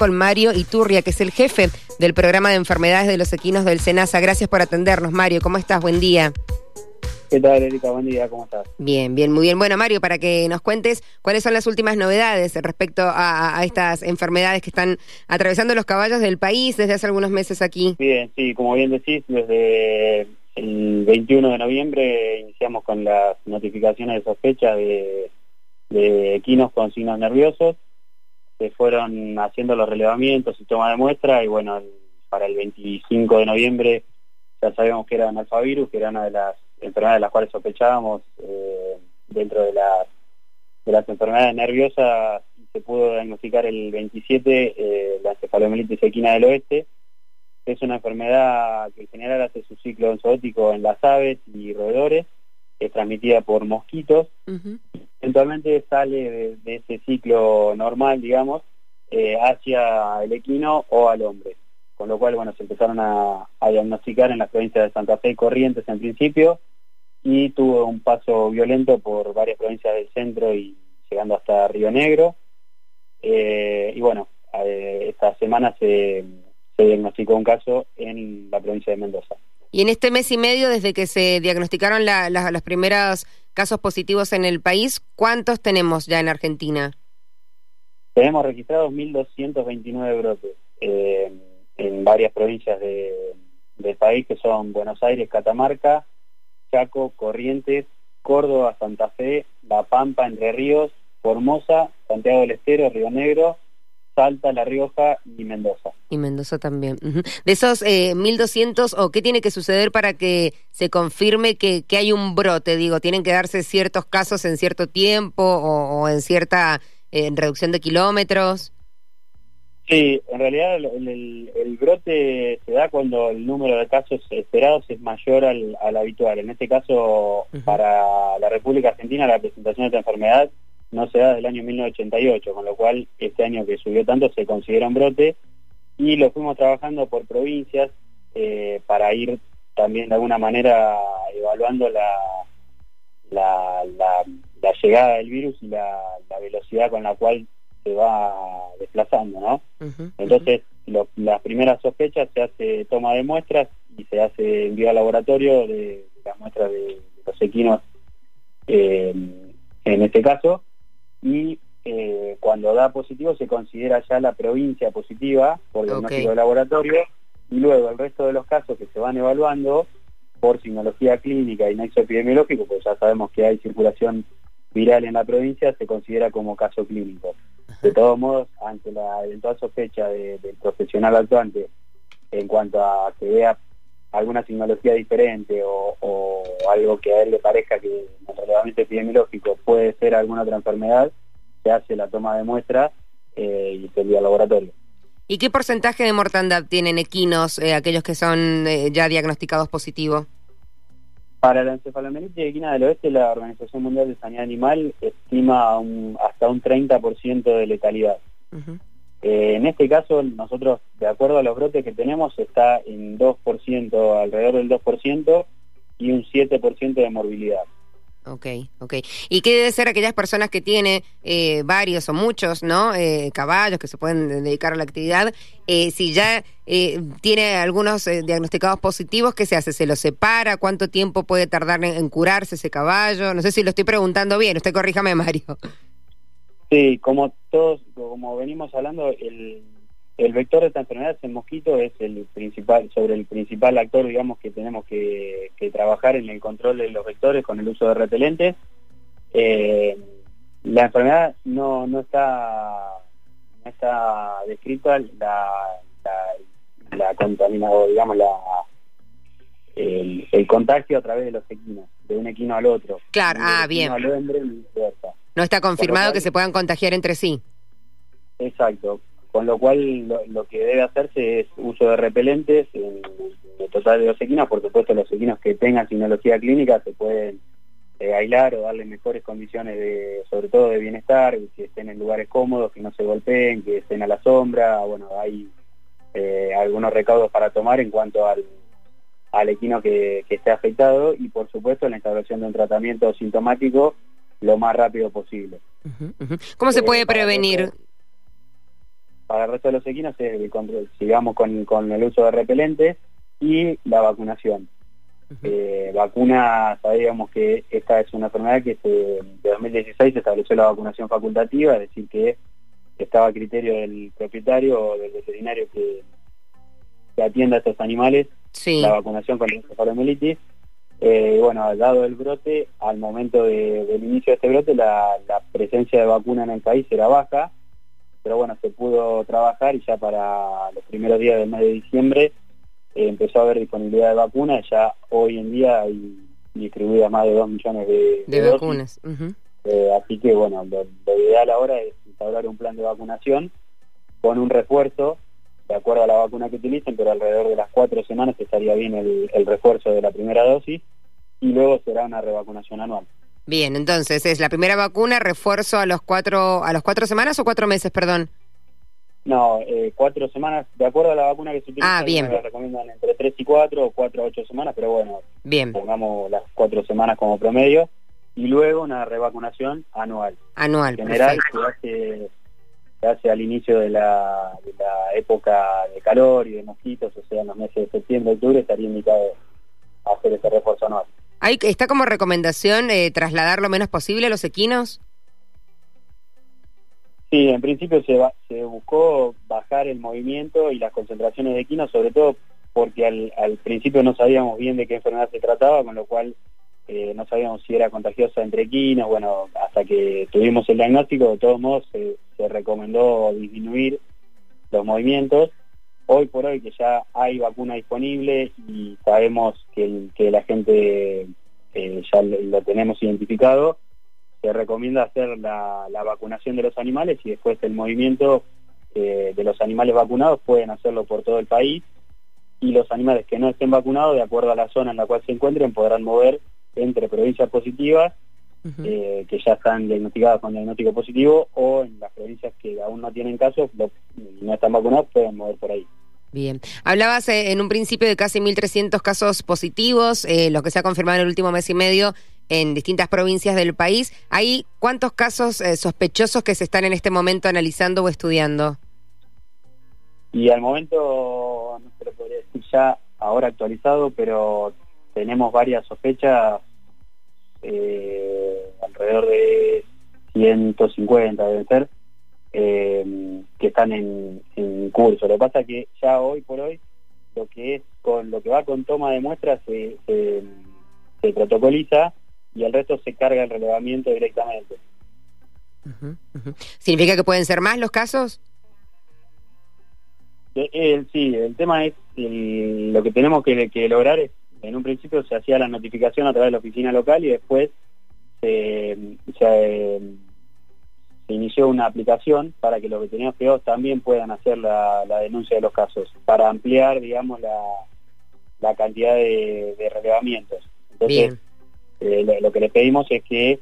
con Mario Iturria, que es el jefe del programa de enfermedades de los equinos del SENASA. Gracias por atendernos, Mario. ¿Cómo estás? Buen día. ¿Qué tal, Erika? Buen día, ¿cómo estás? Bien, bien, muy bien. Bueno, Mario, para que nos cuentes cuáles son las últimas novedades respecto a, estas enfermedades que están atravesando los caballos del país desde hace algunos meses aquí. Bien, sí, como bien decís, desde el 21 de noviembre iniciamos con las notificaciones de sospecha de, de equinos con signos nerviosos se fueron haciendo los relevamientos y toma de muestra y bueno, para el 25 de noviembre ya sabíamos que era analfavirus, que era una de las enfermedades de las cuales sospechábamos eh, dentro de las, de las enfermedades nerviosas se pudo diagnosticar el 27 eh, la encefalomielitis equina del oeste. Es una enfermedad que en general hace su ciclo zoótico en las aves y roedores es transmitida por mosquitos eventualmente sale de, ese ciclo normal, digamos, eh, hacia el equino o al hombre. Con lo cual, bueno, se empezaron a, diagnosticar en las provincias de Santa Fe y Corrientes en principio, y tuvo un paso violento por varias provincias del centro y llegando hasta Río Negro. Eh, y bueno, eh, esta semana se, se diagnosticó un caso en la provincia de Mendoza. Y en este mes y medio, desde que se diagnosticaron los primeros casos positivos en el país, ¿cuántos tenemos ya en Argentina? Tenemos registrados 1.229 brotes eh, en varias provincias del país, que son Buenos Aires, Catamarca, Chaco, Corrientes, Córdoba, Santa Fe, La Pampa, Entre Ríos, Formosa, Santiago del Estero, Río Negro, Salta, La Rioja y Mendoza. Y Mendoza también. De esos eh, 1.200, ¿o qué tiene que suceder para que se confirme que, que, hay un brote? Digo, ¿tienen que darse ciertos casos en cierto tiempo o, en cierta eh, reducción de kilómetros? Sí, en realidad el, brote se da cuando el número de casos esperados es mayor al, habitual. En este caso, para la República Argentina, la presentación de esta enfermedad no se da desde el año 1988, con lo cual este año que subió tanto se considera un brote y lo fuimos trabajando por provincias eh, para ir también de alguna manera evaluando la, la, la, llegada del virus y la, velocidad con la cual se va desplazando, ¿no? Entonces, las primeras sospechas se hace toma de muestras y se hace envío al laboratorio de, las muestras de, los equinos eh, en este caso y eh, cuando da positivo se considera ya la provincia positiva por diagnóstico de laboratorio y luego el resto de los casos que se van evaluando por signología clínica y nexo epidemiológico, pues ya sabemos que hay circulación viral en la provincia, se considera como caso clínico. De todos modos, ante la eventual sospecha del profesional actuante en cuanto a que vea alguna signología diferente o, algo que a él le parezca que relevamiento epidemiológico puede ser alguna otra enfermedad, se hace la toma de muestra eh, y se envía al laboratorio. ¿Y qué porcentaje de mortandad tienen equinos, eh, aquellos que son eh, ya diagnosticados positivos? Para la encefalomielitis equina del oeste, la Organización Mundial de Sanidad Animal estima hasta un 30% de letalidad. Eh, en este caso, nosotros, de acuerdo a los brotes que tenemos, está en 2%, alrededor del 2%, y un 7% de morbilidad. Ok, ok. ¿Y qué debe ser aquellas personas que tienen eh, varios o muchos, ¿no? Eh, caballos que se pueden dedicar a la actividad. si ya tiene algunos diagnosticados positivos, ¿qué se hace? ¿Se los separa? ¿Cuánto tiempo puede tardar en, curarse ese caballo? No sé si lo estoy preguntando bien. Usted corríjame, Mario. Sí, como todos, como venimos hablando, el, el vector de esta enfermedad, el mosquito, es el principal, sobre el principal actor, digamos, que tenemos que, trabajar en el control de los vectores con el uso de repelentes. Eh, la enfermedad no, no está no está descrita la, la, la contaminación, digamos, la el, el, contagio a través de los equinos, de un equino al otro. Claro, ah, bien. No está confirmado que se puedan contagiar entre sí. Exacto. Con lo cual lo, que debe hacerse es uso de repelentes en, el total de los equinos. Por supuesto, los equinos que tengan tecnología clínica se pueden eh, aislar o darle mejores condiciones, de sobre todo de bienestar, que estén en lugares cómodos, que no se golpeen, que estén a la sombra. Bueno, hay eh, algunos recaudos para tomar en cuanto al, al equino que, que esté afectado y, por supuesto, la instalación de un tratamiento sintomático lo más rápido posible. ¿Cómo se puede eh, prevenir? para el resto de los equinos es el control, sigamos con, con el uso de repelentes y la vacunación. Eh, vacuna, sabíamos que esta es una enfermedad que se, de 2016 se estableció la vacunación facultativa, es decir, que estaba a criterio del propietario o del veterinario que, que atienda a estos animales la vacunación contra la encefalomielitis. Eh, bueno, dado el brote, al momento del inicio de este brote, la, la, presencia de vacuna en el país era baja, pero bueno, se pudo trabajar y ya para los primeros días del mes de diciembre eh, empezó a haber disponibilidad de vacunas, ya hoy en día hay distribuidas más de 2 millones de, vacunas. Eh, así que bueno, lo, ideal ahora es instaurar un plan de vacunación con un refuerzo de acuerdo a la vacuna que utilicen, pero alrededor de las cuatro semanas estaría bien el, el refuerzo de la primera dosis y luego será una revacunación anual. Bien, entonces es la primera vacuna, refuerzo a los cuatro, a los cuatro semanas o cuatro meses, perdón. No, eh, cuatro semanas, de acuerdo a la vacuna que se utiliza, ah, bien. recomiendan entre tres y cuatro o cuatro a ocho semanas, pero bueno, bien. pongamos las cuatro semanas como promedio, y luego una revacunación anual. Anual, En general se hace, se hace al inicio de la, de la época de calor y de mosquitos, o sea, en los meses de septiembre, octubre, estaría indicado hacer ese refuerzo anual. ¿Hay, ¿Está como recomendación eh, trasladar lo menos posible a los equinos? Sí, en principio se, se buscó bajar el movimiento y las concentraciones de equinos, sobre todo porque al, al principio no sabíamos bien de qué enfermedad se trataba, con lo cual eh, no sabíamos si era contagiosa entre equinos, bueno, hasta que tuvimos el diagnóstico, de todos modos se, recomendó disminuir los movimientos. Hoy por hoy que ya hay vacuna disponible y sabemos que, que la gente eh, ya lo tenemos identificado, se recomienda hacer la, vacunación de los animales y después el movimiento eh, de los animales vacunados pueden hacerlo por todo el país y los animales que no estén vacunados, de acuerdo a la zona en la cual se encuentren, podrán mover entre provincias positivas, eh, que ya están diagnosticadas con diagnóstico positivo, o en las provincias que aún no tienen casos y no están vacunados, pueden mover por ahí. Bien. Hablabas eh, en un principio de casi 1.300 casos positivos, lo que se ha confirmado en el último mes y medio en distintas provincias del país. ¿Hay cuántos casos eh, sospechosos que se están en este momento analizando o estudiando? Y al momento, no se lo podría decir ya ahora actualizado, pero tenemos varias sospechas, eh, alrededor de 150 deben ser, eh, que están en, curso. Lo que pasa es que ya hoy por hoy, lo que es con lo que va con toma de muestras se, se protocoliza y el resto se carga el relevamiento directamente. ¿Significa que pueden ser más los casos? Eh, sí, el tema es lo que tenemos que, lograr es, en un principio se hacía la notificación a través de la oficina local y después se, se, inició una aplicación para que los veterinarios privados también puedan hacer la, denuncia de los casos, para ampliar, digamos, la, la cantidad de, de relevamientos. Entonces, eh, lo, que le pedimos es que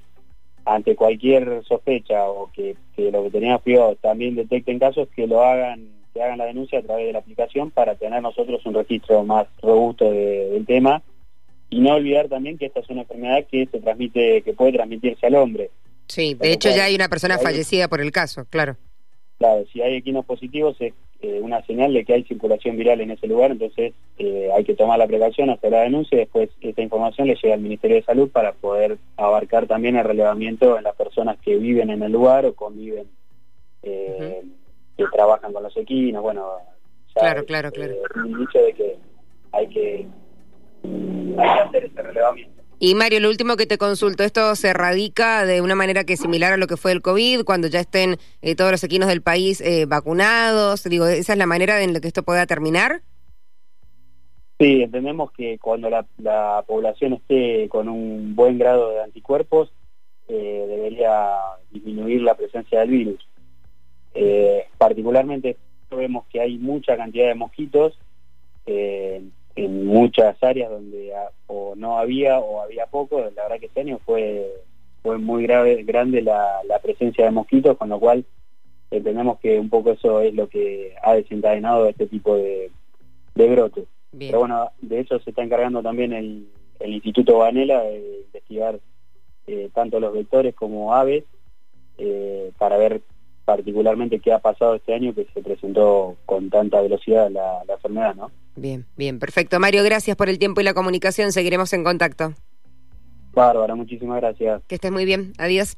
ante cualquier sospecha o que, que lo que teníamos privados también detecten casos, que lo hagan, que hagan la denuncia a través de la aplicación para tener nosotros un registro más robusto del tema y no olvidar también que esta es una enfermedad que se transmite, que puede transmitirse al hombre. Sí, de hecho ya hay una persona fallecida por el caso, claro. Claro, si hay equinos positivos es eh, una señal de que hay circulación viral en ese lugar, entonces eh, hay que tomar la precaución, hacer la denuncia y después esta información le llega al Ministerio de Salud para poder abarcar también el relevamiento en las personas que viven en el lugar o conviven, eh, que trabajan con los equinos, bueno, claro, claro, claro. un dicho de que hay que, hay que hacer ese relevamiento. Y Mario, lo último que te consulto, ¿esto se radica de una manera que es similar a lo que fue el COVID, cuando ya estén eh, todos los equinos del país eh, vacunados? Digo, ¿esa es la manera en la que esto pueda terminar? Sí, entendemos que cuando la, población esté con un buen grado de anticuerpos, eh, debería disminuir la presencia del virus. particularmente vemos que hay mucha cantidad de mosquitos muchas áreas donde o no había o había poco, la verdad que este año fue, fue muy grave, grande la, presencia de mosquitos, con lo cual entendemos que un poco eso es lo que ha desencadenado este tipo de, de brotes. Pero bueno, de eso se está encargando también el, el Instituto Vanela de investigar eh, tanto los vectores como aves eh, para ver particularmente qué ha pasado este año que se presentó con tanta velocidad la, la enfermedad, ¿no? Bien, bien, perfecto. Mario, gracias por el tiempo y la comunicación. Seguiremos en contacto. Bárbara, muchísimas gracias. Que estés muy bien. Adiós.